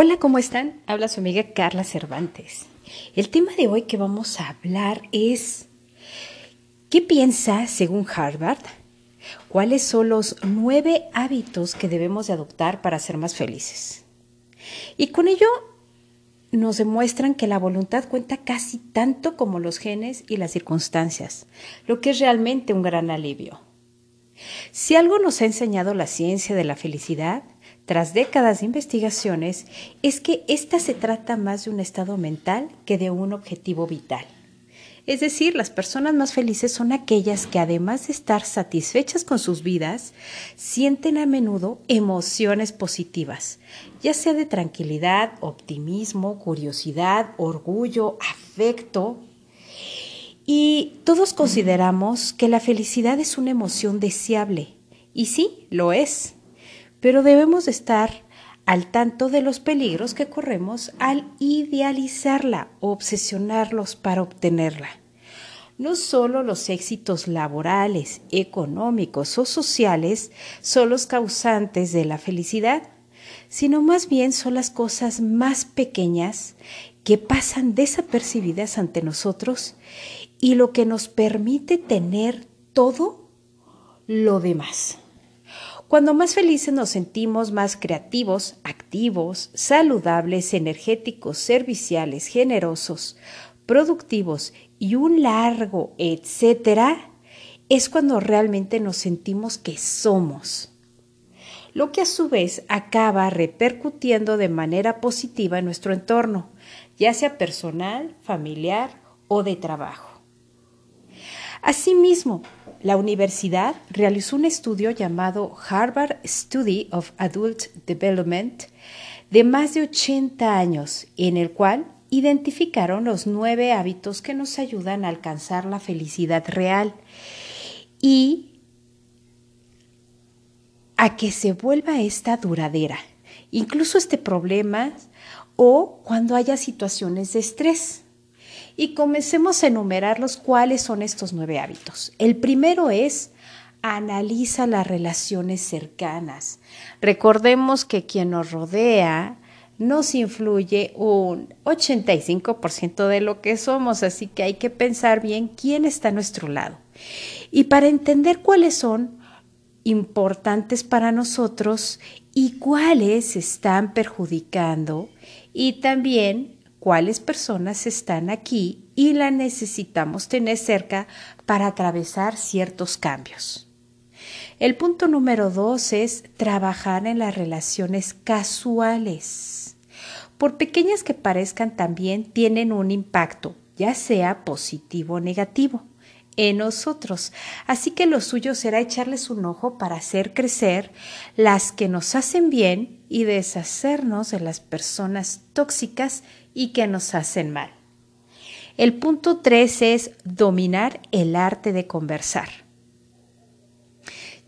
Hola, ¿cómo están? Habla su amiga Carla Cervantes. El tema de hoy que vamos a hablar es ¿qué piensa, según Harvard, cuáles son los nueve hábitos que debemos de adoptar para ser más felices? Y con ello nos demuestran que la voluntad cuenta casi tanto como los genes y las circunstancias, lo que es realmente un gran alivio. Si algo nos ha enseñado la ciencia de la felicidad, tras décadas de investigaciones, es que ésta se trata más de un estado mental que de un objetivo vital. Es decir, las personas más felices son aquellas que además de estar satisfechas con sus vidas, sienten a menudo emociones positivas, ya sea de tranquilidad, optimismo, curiosidad, orgullo, afecto. Y todos consideramos que la felicidad es una emoción deseable. Y sí, lo es pero debemos estar al tanto de los peligros que corremos al idealizarla o obsesionarlos para obtenerla. No solo los éxitos laborales, económicos o sociales son los causantes de la felicidad, sino más bien son las cosas más pequeñas que pasan desapercibidas ante nosotros y lo que nos permite tener todo lo demás. Cuando más felices nos sentimos, más creativos, activos, saludables, energéticos, serviciales, generosos, productivos y un largo etcétera, es cuando realmente nos sentimos que somos. Lo que a su vez acaba repercutiendo de manera positiva en nuestro entorno, ya sea personal, familiar o de trabajo. Asimismo, la universidad realizó un estudio llamado Harvard Study of Adult Development de más de 80 años, en el cual identificaron los nueve hábitos que nos ayudan a alcanzar la felicidad real y a que se vuelva esta duradera, incluso este problema o cuando haya situaciones de estrés y comencemos a enumerarlos cuáles son estos nueve hábitos. El primero es analiza las relaciones cercanas. Recordemos que quien nos rodea nos influye un 85% de lo que somos, así que hay que pensar bien quién está a nuestro lado. Y para entender cuáles son importantes para nosotros y cuáles están perjudicando y también cuáles personas están aquí y la necesitamos tener cerca para atravesar ciertos cambios. El punto número dos es trabajar en las relaciones casuales. Por pequeñas que parezcan también tienen un impacto, ya sea positivo o negativo, en nosotros. Así que lo suyo será echarles un ojo para hacer crecer las que nos hacen bien y deshacernos de las personas tóxicas y que nos hacen mal. El punto 3 es dominar el arte de conversar.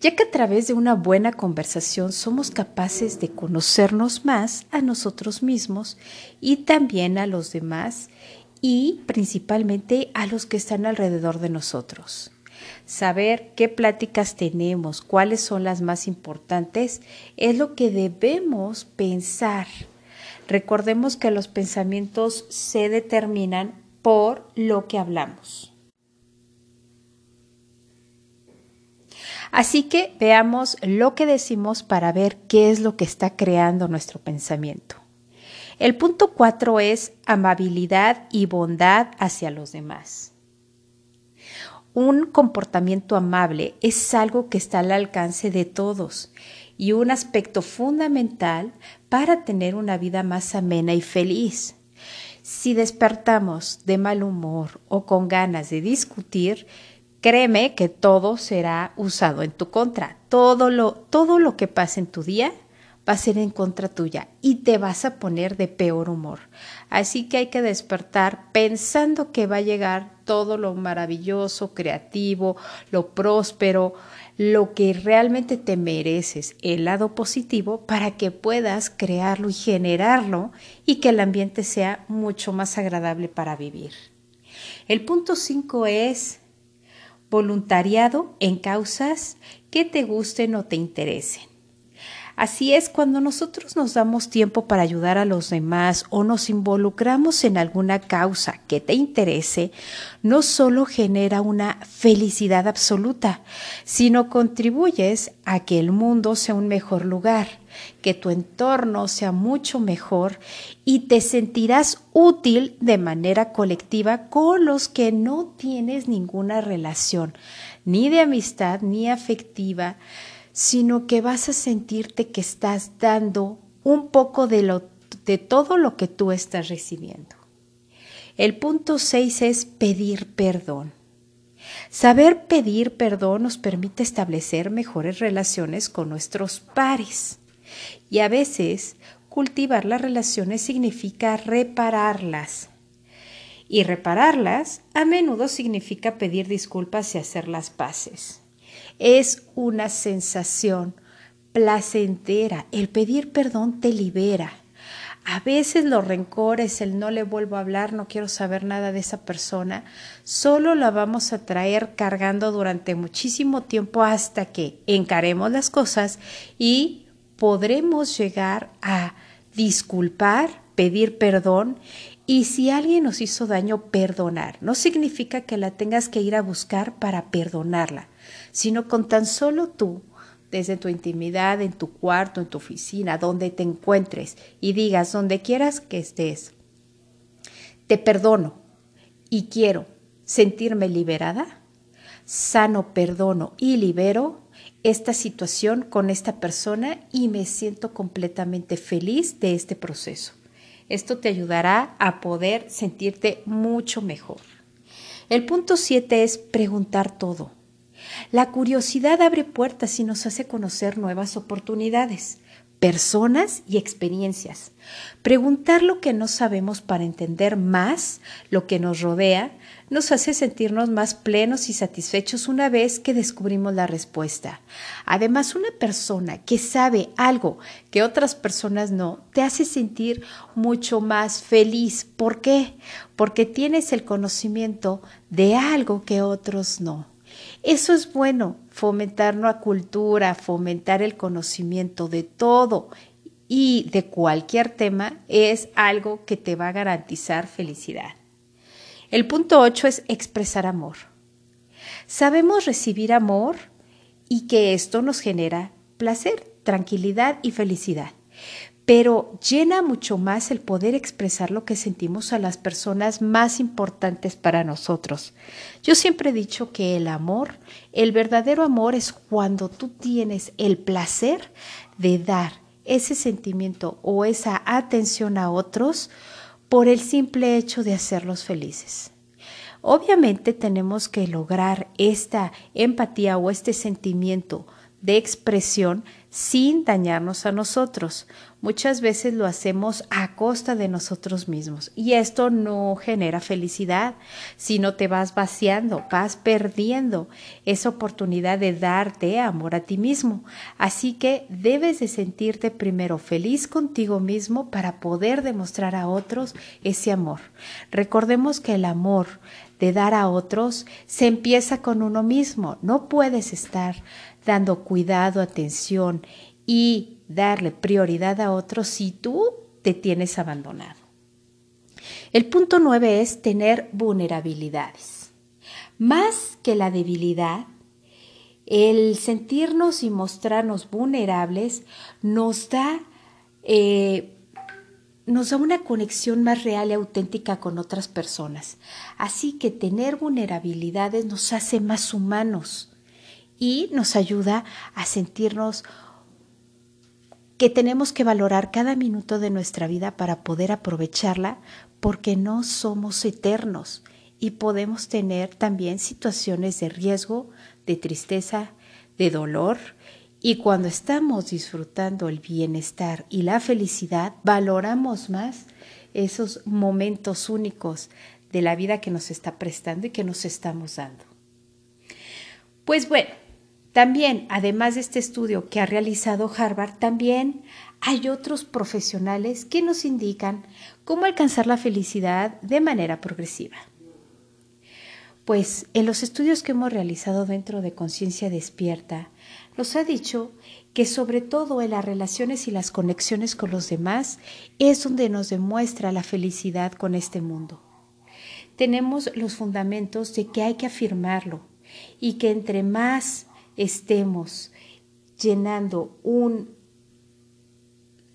Ya que a través de una buena conversación somos capaces de conocernos más a nosotros mismos y también a los demás y principalmente a los que están alrededor de nosotros. Saber qué pláticas tenemos, cuáles son las más importantes, es lo que debemos pensar Recordemos que los pensamientos se determinan por lo que hablamos. Así que veamos lo que decimos para ver qué es lo que está creando nuestro pensamiento. El punto cuatro es amabilidad y bondad hacia los demás. Un comportamiento amable es algo que está al alcance de todos y un aspecto fundamental para tener una vida más amena y feliz. Si despertamos de mal humor o con ganas de discutir, créeme que todo será usado en tu contra. Todo lo, todo lo que pase en tu día va a ser en contra tuya y te vas a poner de peor humor. Así que hay que despertar pensando que va a llegar todo lo maravilloso, creativo, lo próspero, lo que realmente te mereces, el lado positivo, para que puedas crearlo y generarlo y que el ambiente sea mucho más agradable para vivir. El punto 5 es voluntariado en causas que te gusten o te interesen. Así es, cuando nosotros nos damos tiempo para ayudar a los demás o nos involucramos en alguna causa que te interese, no solo genera una felicidad absoluta, sino contribuyes a que el mundo sea un mejor lugar, que tu entorno sea mucho mejor y te sentirás útil de manera colectiva con los que no tienes ninguna relación, ni de amistad ni afectiva, sino que vas a sentirte que estás dando un poco de, lo, de todo lo que tú estás recibiendo. El punto 6 es pedir perdón. Saber pedir perdón nos permite establecer mejores relaciones con nuestros pares. Y a veces cultivar las relaciones significa repararlas. Y repararlas a menudo significa pedir disculpas y hacer las paces es una sensación placentera. El pedir perdón te libera. A veces los rencores, el no le vuelvo a hablar, no quiero saber nada de esa persona, solo la vamos a traer cargando durante muchísimo tiempo hasta que encaremos las cosas y podremos llegar a disculpar, pedir perdón y si alguien nos hizo daño, perdonar. No significa que la tengas que ir a buscar para perdonarla sino con tan solo tú, desde tu intimidad, en tu cuarto, en tu oficina, donde te encuentres y digas donde quieras que estés, te perdono y quiero sentirme liberada, sano, perdono y libero esta situación con esta persona y me siento completamente feliz de este proceso. Esto te ayudará a poder sentirte mucho mejor. El punto 7 es preguntar todo. La curiosidad abre puertas y nos hace conocer nuevas oportunidades, personas y experiencias. Preguntar lo que no sabemos para entender más lo que nos rodea nos hace sentirnos más plenos y satisfechos una vez que descubrimos la respuesta. Además, una persona que sabe algo que otras personas no, te hace sentir mucho más feliz. ¿Por qué? Porque tienes el conocimiento de algo que otros no. Eso es bueno, fomentar una cultura, fomentar el conocimiento de todo y de cualquier tema es algo que te va a garantizar felicidad. El punto 8 es expresar amor. Sabemos recibir amor y que esto nos genera placer, tranquilidad y felicidad pero llena mucho más el poder expresar lo que sentimos a las personas más importantes para nosotros. Yo siempre he dicho que el amor, el verdadero amor es cuando tú tienes el placer de dar ese sentimiento o esa atención a otros por el simple hecho de hacerlos felices. Obviamente tenemos que lograr esta empatía o este sentimiento de expresión sin dañarnos a nosotros. Muchas veces lo hacemos a costa de nosotros mismos y esto no genera felicidad, sino te vas vaciando, vas perdiendo esa oportunidad de darte amor a ti mismo. Así que debes de sentirte primero feliz contigo mismo para poder demostrar a otros ese amor. Recordemos que el amor de dar a otros se empieza con uno mismo. No puedes estar dando cuidado, atención y darle prioridad a otros si tú te tienes abandonado. El punto nueve es tener vulnerabilidades. Más que la debilidad, el sentirnos y mostrarnos vulnerables nos da, eh, nos da una conexión más real y auténtica con otras personas. Así que tener vulnerabilidades nos hace más humanos y nos ayuda a sentirnos que tenemos que valorar cada minuto de nuestra vida para poder aprovecharla porque no somos eternos y podemos tener también situaciones de riesgo, de tristeza, de dolor y cuando estamos disfrutando el bienestar y la felicidad, valoramos más esos momentos únicos de la vida que nos está prestando y que nos estamos dando. Pues bueno, también, además de este estudio que ha realizado Harvard, también hay otros profesionales que nos indican cómo alcanzar la felicidad de manera progresiva. Pues en los estudios que hemos realizado dentro de Conciencia Despierta, nos ha dicho que sobre todo en las relaciones y las conexiones con los demás es donde nos demuestra la felicidad con este mundo. Tenemos los fundamentos de que hay que afirmarlo y que entre más estemos llenando un,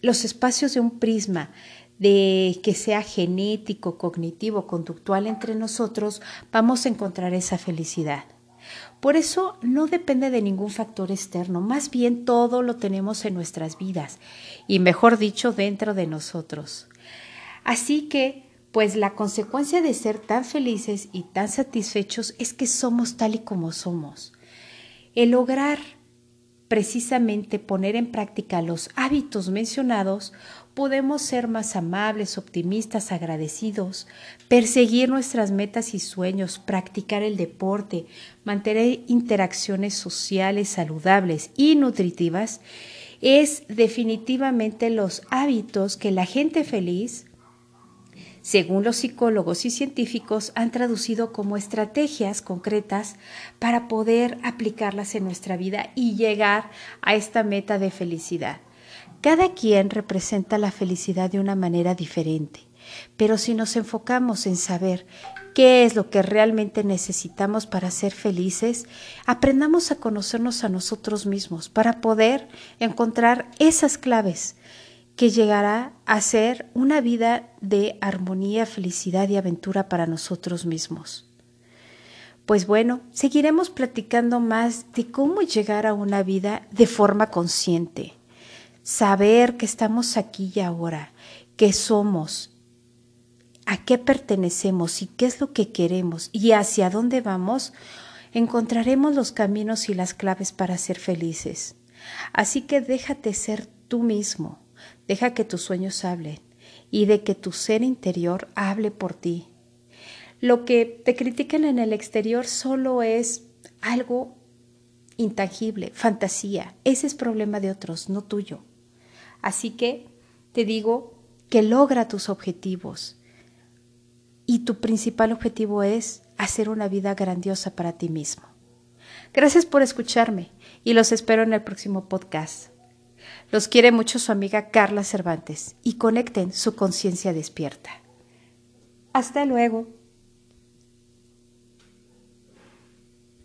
los espacios de un prisma de que sea genético, cognitivo, conductual entre nosotros, vamos a encontrar esa felicidad. Por eso no depende de ningún factor externo, más bien todo lo tenemos en nuestras vidas y mejor dicho dentro de nosotros. Así que, pues la consecuencia de ser tan felices y tan satisfechos es que somos tal y como somos. El lograr precisamente poner en práctica los hábitos mencionados, podemos ser más amables, optimistas, agradecidos, perseguir nuestras metas y sueños, practicar el deporte, mantener interacciones sociales saludables y nutritivas, es definitivamente los hábitos que la gente feliz según los psicólogos y científicos, han traducido como estrategias concretas para poder aplicarlas en nuestra vida y llegar a esta meta de felicidad. Cada quien representa la felicidad de una manera diferente, pero si nos enfocamos en saber qué es lo que realmente necesitamos para ser felices, aprendamos a conocernos a nosotros mismos para poder encontrar esas claves que llegará a ser una vida de armonía, felicidad y aventura para nosotros mismos. Pues bueno, seguiremos platicando más de cómo llegar a una vida de forma consciente, saber que estamos aquí y ahora, que somos, a qué pertenecemos y qué es lo que queremos y hacia dónde vamos, encontraremos los caminos y las claves para ser felices. Así que déjate ser tú mismo Deja que tus sueños hablen y de que tu ser interior hable por ti. Lo que te critican en el exterior solo es algo intangible, fantasía. Ese es problema de otros, no tuyo. Así que te digo que logra tus objetivos. Y tu principal objetivo es hacer una vida grandiosa para ti mismo. Gracias por escucharme y los espero en el próximo podcast. Los quiere mucho su amiga Carla Cervantes y conecten su conciencia despierta. Hasta luego.